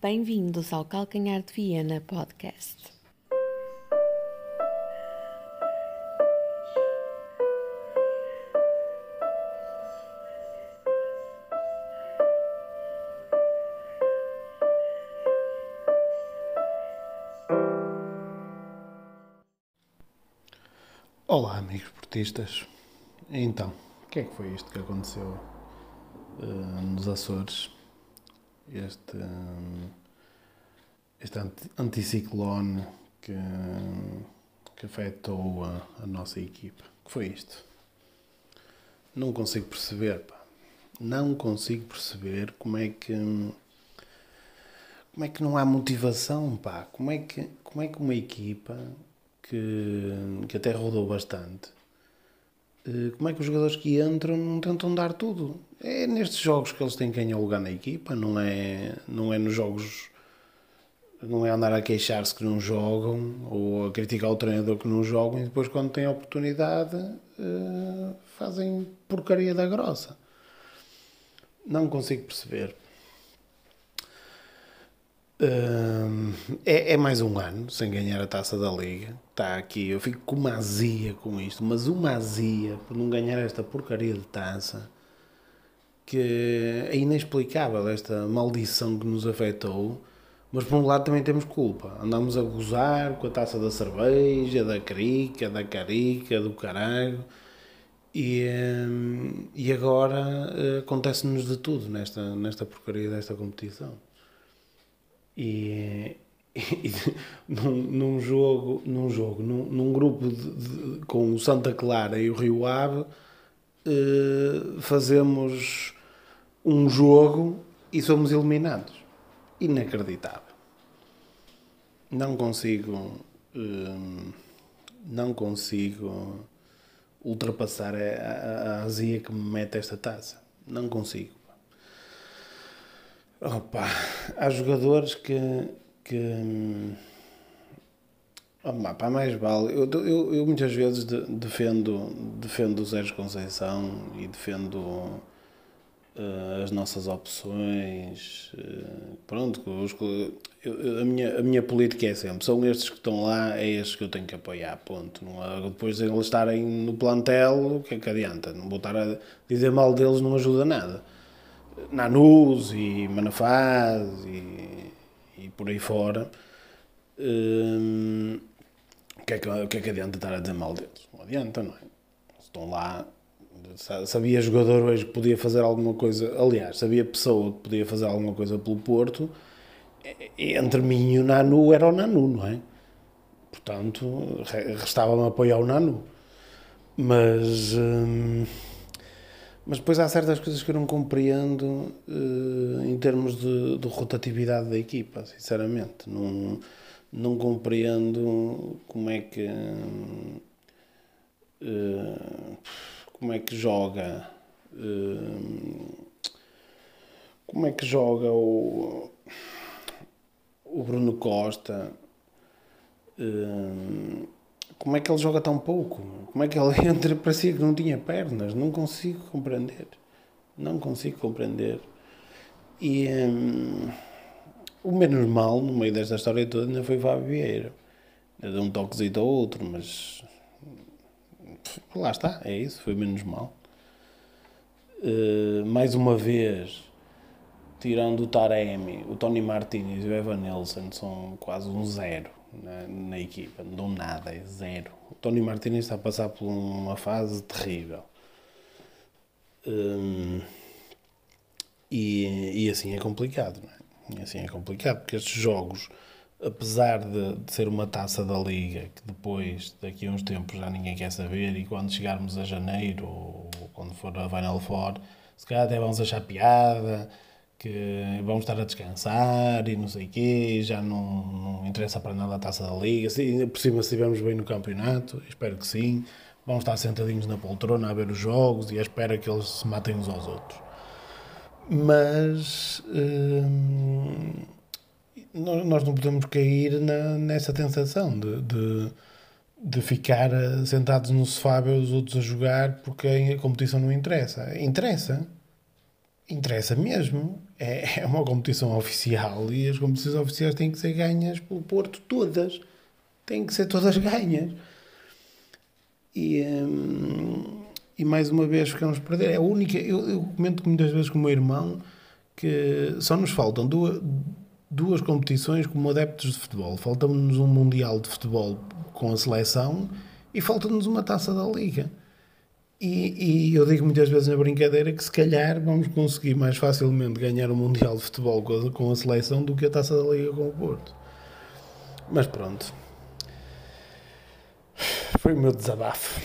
Bem-vindos ao Calcanhar de Viena Podcast. Olá, amigos portistas. Então, o que é que foi isto que aconteceu uh, nos Açores? Este, este anti anticiclone que, que afetou a, a, nossa equipa. Que foi isto? Não consigo perceber, pá. Não consigo perceber como é que como é que não há motivação, pá? Como é que, como é que uma equipa que, que até rodou bastante, como é que os jogadores que entram não tentam dar tudo? É nestes jogos que eles têm que ganhar lugar na equipa, não é, não é nos jogos. Não é andar a queixar-se que não jogam ou a criticar o treinador que não jogam e depois, quando têm a oportunidade, eh, fazem porcaria da grossa. Não consigo perceber é, é, mais um ano sem ganhar a taça da Liga. Está aqui, eu fico com uma azia com isto, mas uma azia por não ganhar esta porcaria de taça que é inexplicável esta maldição que nos afetou. Mas por um lado também temos culpa. Andamos a gozar com a taça da cerveja, da crica, da carica, do caralho. E, e agora eh, acontece-nos de tudo nesta, nesta porcaria desta competição. E, e num, num, jogo, num, jogo num, num grupo de, de, com o Santa Clara e o Rio Ave, eh, fazemos um jogo e somos eliminados. Inacreditável. Não consigo. Eh, não consigo ultrapassar a, a, a azia que me mete esta taça. Não consigo. Opa, há jogadores que. que Opa, pá, mais vale. Eu, eu, eu muitas vezes defendo, defendo o Sérgio Conceição e defendo uh, as nossas opções. Uh, pronto, os, eu, a, minha, a minha política é sempre: são estes que estão lá, é estes que eu tenho que apoiar. Ponto. Não, depois de eles estarem no plantel, o que é que adianta? Não vou estar a dizer mal deles, não ajuda nada. Nanus e Manafaz e, e por aí fora, hum, o, que é que, o que é que adianta estar a dizer mal deles? Não adianta, não é? Estão lá, sabia jogador hoje que podia fazer alguma coisa, aliás, sabia pessoa que podia fazer alguma coisa pelo Porto, entre mim e o Nanu era o Nanu, não é? Portanto, restava-me apoiar o Nanu. Mas. Hum, mas depois há certas coisas que eu não compreendo uh, em termos de, de, rotatividade da equipa, sinceramente. Não, não compreendo como é que. Uh, como é que joga. Uh, como é que joga o, o Bruno Costa. Uh, como é que ele joga tão pouco? Como é que ele entra? Parecia que não tinha pernas. Não consigo compreender. Não consigo compreender. E hum, o menos mal no meio desta história toda ainda foi Fábio Vieira. Deu um toquezinho ao outro, mas lá está, é isso, foi menos mal. Uh, mais uma vez, tirando o Taremi, o Tony Martinez e o Evan Nelson são quase um zero na, na equipa, não nada, é zero. O Tony Martinez está a passar por uma fase terrível. Hum, e, e assim é complicado, não é? E assim é complicado, porque estes jogos, apesar de, de, ser uma taça da Liga, que depois, daqui a uns tempos, já ninguém quer saber, e quando chegarmos a janeiro, ou quando for a Final Four, se calhar até vamos achar piada, que vamos estar a descansar e não sei o quê, já não, não interessa para nada a taça da Liga, se, por cima se estivermos bem no campeonato, espero que sim, vamos estar sentadinhos na poltrona a ver os jogos e à espera que eles se matem uns aos outros. Mas hum, nós não podemos cair na, nessa tentação de, de, de, ficar sentados no sofá a ver os outros a jogar porque a competição não interessa. Interessa. Interessa mesmo é, é uma competição oficial e as competições oficiais têm que ser ganhas pelo Porto todas. Têm que ser todas ganhas. E, hum, e mais uma vez ficamos a perder. É a única. Eu, eu comento muitas vezes com o meu irmão que só nos faltam duas, duas competições como adeptos de futebol. Falta-nos um Mundial de Futebol com a seleção e falta-nos uma taça da Liga. E, e, eu digo muitas vezes na brincadeira que se calhar vamos conseguir mais facilmente ganhar o Mundial de Futebol com a, com a seleção do que a taça da Liga com o Porto. Mas pronto. Foi o meu desabafo.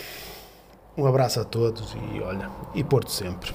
Um abraço a todos e olha, e Porto sempre.